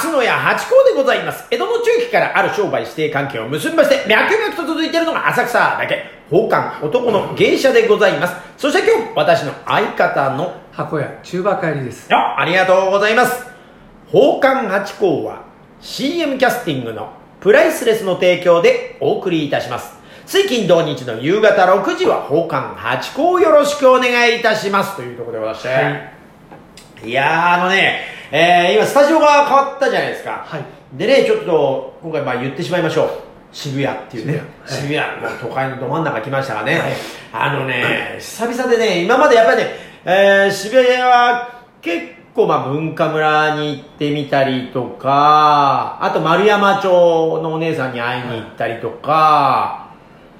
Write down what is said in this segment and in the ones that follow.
松野屋八甲でございます。江戸の中期からある商売指定関係を結びまして、脈々と続いているのが浅草だけ、宝冠男の芸者でございます。そして今日、私の相方の、箱屋中馬帰りですあありがとうございます。宝冠八甲は CM キャスティングのプライスレスの提供でお送りいたします。水金土日の夕方6時は宝冠八甲をよろしくお願いいたします。というところでございまして。はいいやー、あのね、えー今スタジオが変わったじゃないですか。はいでね、ちょっと、今回まあ言ってしまいましょう。渋谷っていうね。渋渋谷、もう都会のど真ん中来ましたがね。はいあのね、久々でね、今までやっぱりね、えー渋谷は結構まあ文化村に行ってみたりとか、あと丸山町のお姉さんに会いに行ったりとか、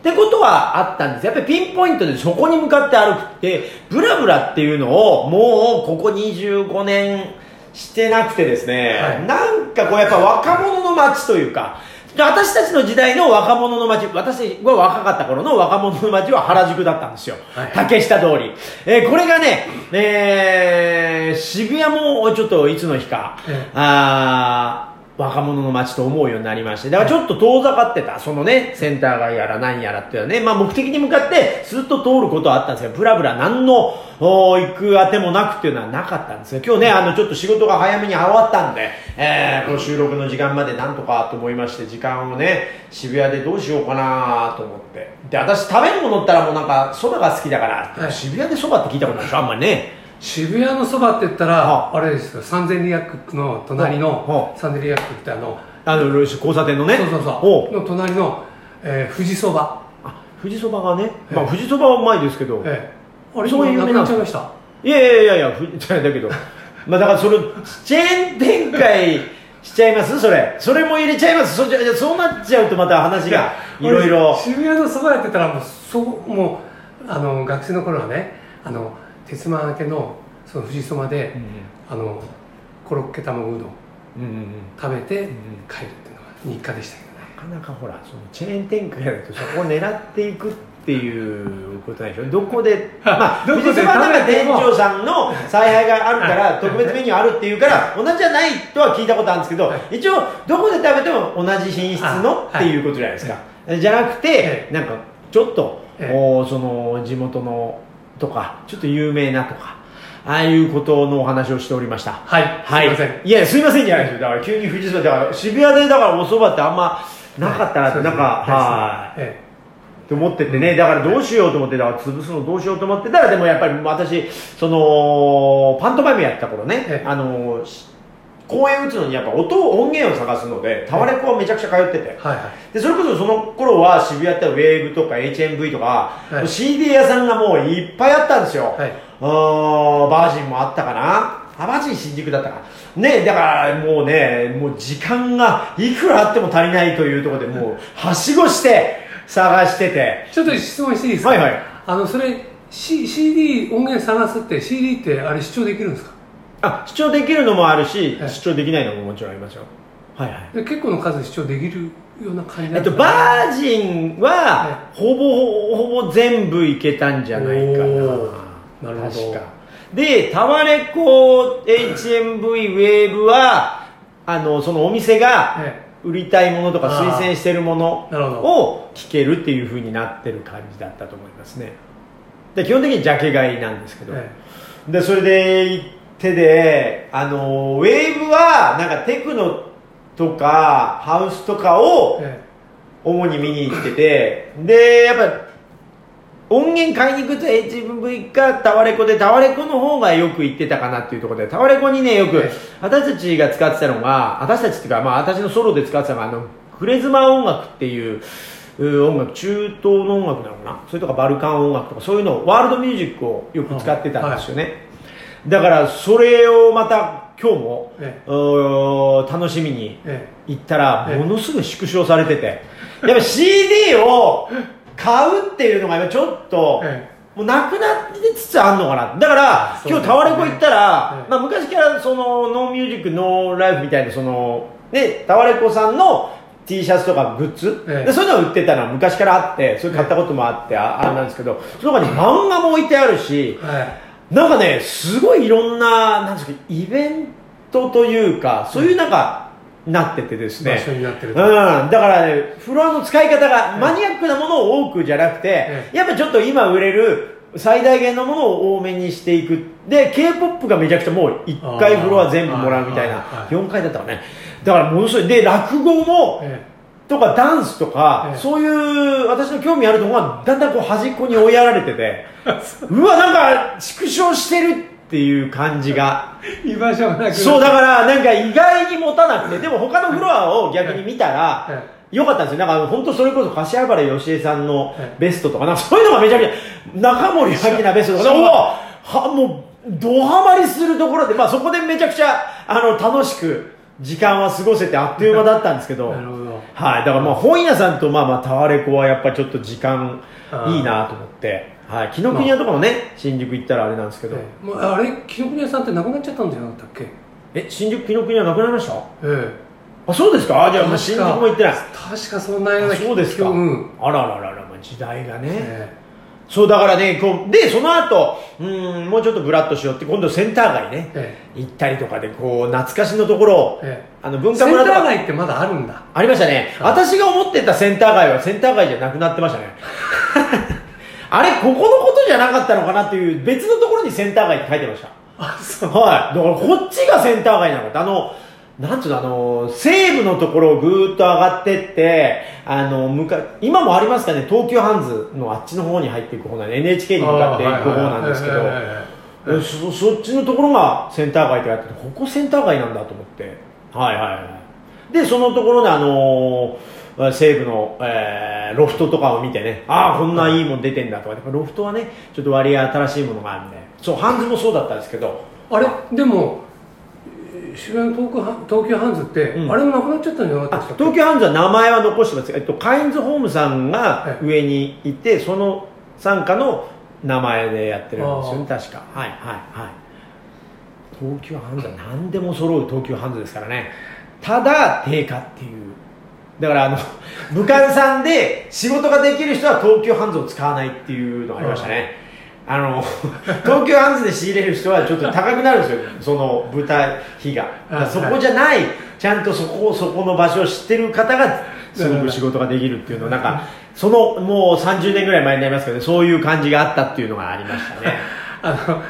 ってことはあったんですやっぱりピンポイントでそこに向かって歩くってブラブラっていうのをもうここ25年してなくてですね、はい。なんかこうやっぱ若者の街というか私たちの時代の若者の街私は若かった頃の若者の街は原宿だったんですよ、はい。竹下通り、えーこれがね、えー渋谷もちょっといつの日か、ええ。あー若者の街と思うようになりましてだからちょっと遠ざかってた。そのねセンター街やら何やらっていうのはね、まあ、目的に向かってスッと通ることはあったんですけどブラブラ何の行くあてもなくっていうのはなかったんですが今日ねあのちょっと仕事が早めに終わったんで、えーこの収録の時間までなんとかと思いまして時間をね渋谷でどうしようかなと思って。で私食べるものったらもうなんかそばが好きだから、はい。渋谷でそばって聞いたことないでしょ？あんまりね渋谷のそばって言ったらはあ。れですよ三千里薬の隣はの三千里薬ってあのあの交差点のね。そうそうそおう。の隣の、えー、富士そば。あ富士そばがね、ええ。まあ、富士そばはうまいですけど、ええ。あれそういう有なっちゃいました？いやいやいやいやふ だけど。まあだからそれチェーン展開しちゃいます？それ。それも入れちゃいます？そじゃじゃそうなっちゃうとまた話がいろいろ。俺渋谷のそばやってたらもうそうもうあの学生の頃はねあの鉄馬明けのその富士そばで、あのコロッケ卵うどん。うんうんうん。食べて帰るんっていうのが日課でしたけどね。なかなかほらそのチェーン展開だとそこを狙っていくっていうことなんでしょどこで まあどこで富士そばなんか食べても店長さんの采配があるからはい特別メニューあるっていうから同じじゃないとは聞いたことあるんですけどはい。一応どこで食べても同じ品質のはいっていうことじゃないですか。じゃなくてえなんかちょっとええ。おその地元のとかちょっと有名なとかああいうことのお話をしておりました。はい、はい、すいません。いやすいませんじゃないですよ。だから急に富士そばだから渋谷でだからお蕎麦ってあんまなかったなって、なんかはいえと思っててね、だからどうしようと思って、だから潰すのどうしようと思ってたら、でもやっぱり私、その、パントマイムやった頃ね。え、え。あの、し公演打つのにやっぱ音、音源を探すので、タワレコはめちゃくちゃ通ってて。え、はいはい。で、それこそその頃は渋谷ってウェーブとか HMV とか、はい CD 屋さんがもういっぱいあったんですよ。はい。あーバージンもあったかな。あバージン新宿だったかねだからもうねもう時間がいくらあっても足りないというところでもう はしごして探してて。ちょっと質問していいですか？はいはい。あのそれ、C、CD 音源探すって CD ってあれ視聴できるんですか？あ視聴できるのもあるし、はい視聴できないのももちろんありますよ。はいはい。で結構の数視聴できるような感じえっと、バージンは、ほぼほぼ全部いけたんじゃないかな。なるほど。確か。で、タワレコ、HMV、ウェーブは、あの、そのお店が、え売りたいものとか推薦してるものを聞けるっていう風になってる感じだったと思いますね。で基本的にジャケ買いなんですけど。えでそれで行ってであのウェーブはなんかテクノとかハウスとかをえ主に見に行っててでやっぱ音源買いに行くと HMV かタワレコでタワレコの方がよく行ってたかなっていうところでタワレコにねよくええ。私たちが使ってたのが私たちっていうかまあ私のソロで使ってたのがあのクレズマ音楽っていうう音楽中東の音楽なのかな？それとかバルカン音楽とかそういうのワールドミュージックをよく使ってたんですよね、だからそれをまた今日も、えうー楽しみにえ行ったらええ。ものすごい縮小されてて。やっぱ CD を買うっていうのが今ちょっと、えもうなくなってつつあるのかな。だから、今日タワレコ行ったら、ええ。まあ、昔からそのノーミュージックノーライフみたいなその、ね、タワレコさんの T シャツとかグッズ、ええ。でそういうのを売ってたのは昔からあってそれ買ったこともあってああれなんですけどその他に漫画も置いてあるしはいなんかねすごいいろんななんですかイベントというかそういうなんか、なっててですね。場所になってるうん、だから、ね、フロアの使い方がマニアックなものを多くじゃなくて、えやっぱちょっと今売れる最大限のものを多めにしていくで k p o p がめちゃくちゃもう1回フロア全部もらうみたいなあーはいはい4回だったかね。だからものすごいで落語もえとかダンスとか、ええ。そういう私の興味あるところがだんだんこう端っこに追いやられてて うわなんか縮小してるっていう感じが。え居場所がなくそうだからなんか意外に持たなくてでも他のフロアを逆に見たら、えよかったんですよ。なんか本当それこそ柏原芳恵さんのええ。ベストとか、なんかそういうのがめちゃめちゃ、中森明菜ベストとか、は、もう、ドハマりするところで、まあそこでめちゃくちゃ、あの、楽しく時間は過ごせてあっという間だったんですけど、なるほどはい。だからまあ本屋さんとまあまあタワレコはやっぱちょっと時間いいなと思って、はい。紀ノ国屋とかもね、新宿行ったらあれなんですけど、ええ。もうあれ紀ノ国屋さんってなくなっちゃったんじゃなかったっけ？え、新宿紀ノ国屋なくなりました？えあ、そうですか？あじゃあ新宿も行ってない。確かそんなようなあそうですか。うんあらららら、まあ、時代がね。えそうだからね、こう、で、その後、うん、もうちょっとブラッとしようって、今度センター街ね、え行ったりとかで、こう、懐かしのところを、ええあの、文センタ化村とか、ー街ってまだあるんだありましたね。はい私が思ってたセンター街はセンター街じゃなくなってましたね。あれ、ここのことじゃなかったのかなっていう、別のところにセンター街って書いてました。あそうはい。だからこっちがセンター街なのかって、あの、なんつうの、あの、西部のところをぐーっと上がってって、あの、向か、今もありますかね、東急ハンズのあっちの方に入っていく方なんで、NHK に向かっていく方なんですけど、そそっちのところがセンター街ってやってて、ここセンター街なんだと思って。はいはいはい。で、そのところであのー西部の、えーロフトとかを見てね、ああ、こんないいもん出てんだとか、ロフトはね、ちょっと割合新しいものがあるんで、そう、ハンズもそうだったんですけど、あれ？でもえー渋谷の東急ハン東急ハンズって、うんあれもなくなっちゃったんじゃなかったあでしたっけ東急ハンズは名前は残してます、えっと、カインズホームさんがはい上にいて、その傘下の名前でやってるんですよね、あ確か。はいはいはい。東急ハンズは何でも揃う東急ハンズですからね。ただ、定価っていう。だから、あの、武漢さんで仕事ができる人は東急ハンズを使わないっていうのがありましたね。あの、東急ハンズで仕入れる人はちょっと高くなるんですよ、その舞台費が。そこじゃない、ちゃんとそこ、そこの場所を知ってる方が、すごく仕事ができるっていうのを、なんか、その、もう30年ぐらい前になりますけどね、そういう感じがあったっていうのがありましたね。あの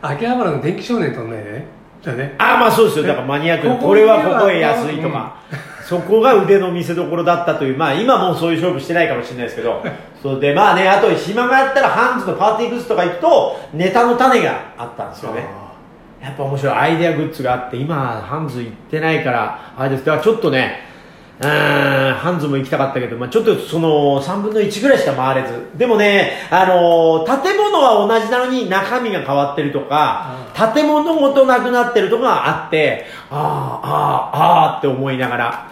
秋葉原の電気少年とねだねああ、まあそうですよ。だからマニアックな、これはここへ安いとか、そこが腕の見せ所だったという、まあ今もうそういう勝負してないかもしれないですけど、そうで、まあね、あと暇があったらハンズのパーティーグッズとか行くと、ネタの種があったんですよね。やっぱ面白いアイデアグッズがあって、今、ハンズ行ってないから、あれです。だからちょっとね、うーん、ハンズも行きたかったけど、まあちょっとその3分の1ぐらいしか回れず。でもね、あのー建物は同じなのに中身が変わってるとか、建物ごとなくなってるとかがあって、ああ、ああ、ああって思いながら、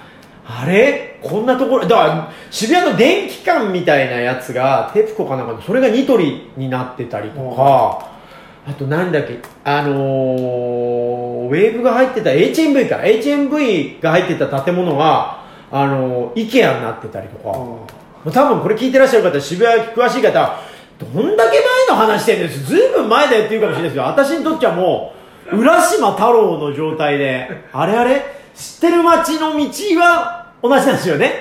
あれ？こんなところ、だから渋谷の電気管みたいなやつが、テプコかなんかで、それがニトリになってたりとか、あとなんだっけ、あのーウェーブが入ってた HMV か、HMV が入ってた建物が、あのー、IKEA になってたりとか、多分これ聞いてらっしゃる方、渋谷詳しい方、どんだけ前の話してるんです。ずいぶん前だよって言うかもしれないですけど、私にとってはもう、浦島太郎の状態で、あれあれ？知ってる街の道は同じなんですよね。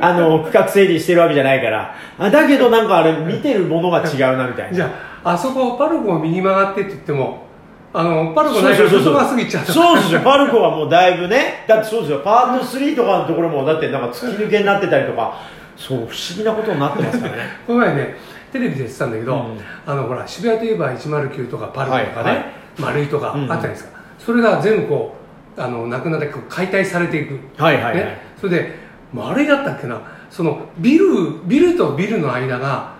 あの、区画整理してるわけじゃないから。あだけどなんかあれ見てるものが違うなみたいな。じゃああそこパルコを右曲がってって言ってもあのパルコないから外が過ぎちゃう。そうですよ、パルコはもうだいぶね、だってそうですよ、パート3とかのところも、だってなんか突き抜けになってたりとか、そう、不思議なことになってますからね。この前ねテレビで言ってたんだけど、うん。あのほら渋谷といえば109とかパルコとかね、はいはい。丸いとかあうんったじゃないですか、それが全部こうあのなくなって解体されていく、はいはいはい。ね、それで丸いだったっけなそのビルビルとビルの間が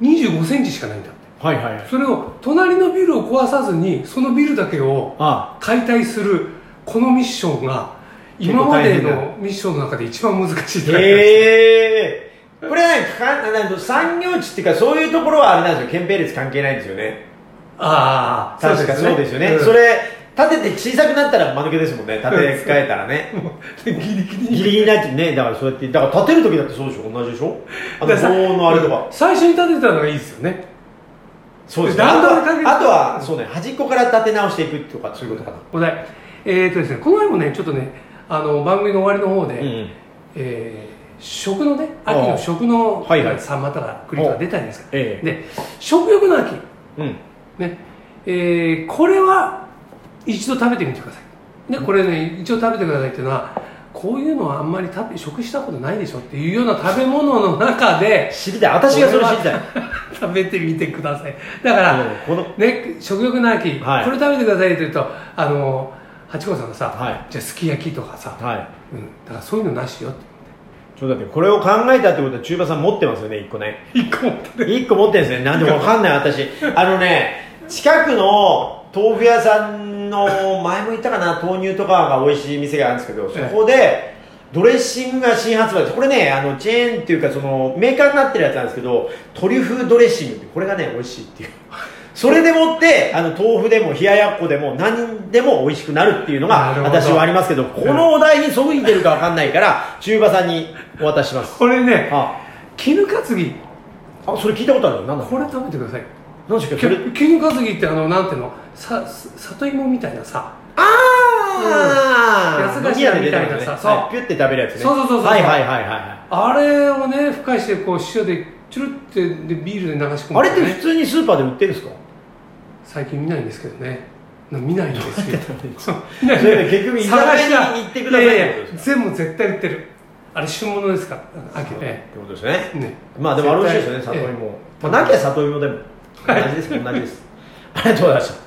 2 5センチしかないんだってはいはいはい。それを隣のビルを壊さずにそのビルだけをあ解体するこのミッションが今までのミッションの中で一番難しいって書いてあるんですよへえ。これはねかなんか産業地っていうか、そういうところはあれなんですよ、憲兵率関係ないんですよね。ああ確かそうですよね。んそれ、立てて小さくなったら間抜けですもんね。立て替えたらね。ギリギリ。にギリギリになってね、だからそうやって、だから立てる時だってそうでしょ、同じでしょ？あの、棒のあれとか。最初に立てたのがいいですよね。そうですね。あとは、そうね、端っこから立て直していくとか、そういうことかな。お題。えーとですねこの前もねちょっとねあの番組の終わりの方で、うんうん。えー食のね秋の食のはいはい。サンマとか栗とか出たんですよ、ええ。で食欲の秋。うん。ね。えーこれは一度食べてみてください、ね、これね一度食べてくださいっていうのはこういうのはあんまり食べ食したことないでしょっていうような食べ物の中で知りたい。私がそれ知りたい。食べてみてください。だから、うんこのね、食欲の秋、はい。これ食べてくださいって言うとあの八甲さんがさ、はい。じゃあすき焼きとかさ、はい。うん、だからそういうのなしよってちょっと待ってこれを考えたってことは中馬さん持ってますよね1個ね。一個持って1個持ってるんですね。なんでもわかんない私。あのね近くの豆腐屋さんの前も言ったかな豆乳とかが美味しい店があるんですけどそこでドレッシングが新発売これねあのチェーンっていうかそのメーカーになってるやつなんですけどトリュフドレッシングってこれがね美味しいっていう。それでもってあの豆腐でも冷ややっこでも何でも美味しくなるっていうのが私はありますけどこのお題にそぐいてるかわかんないから中馬さんにお渡しします。これねあ。絹担ぎ。あそれ聞いたことある。よ何だこれ食べてください何ですかそれ。絹担ぎってあのなんていうの？さ里芋みたいなさ。ああうん。八つ頭みたいなさそう。はいピュッて食べるやつね。そうそうそうそうはいはいはいはいはい。あれをねふかしてこう塩でチュルってでビールで流し込むあれってね普通にスーパーで売ってるんですか？最近見ないんですけどね。な 見ないんですよ。結局居酒屋に行ってください全部絶対売ってる。あれ旬物ですから。秋ってねことですね。ね。まあでもあれ美味しいですよね里芋。まあなきゃ里芋でも同じです。同じです。ありがとうございました。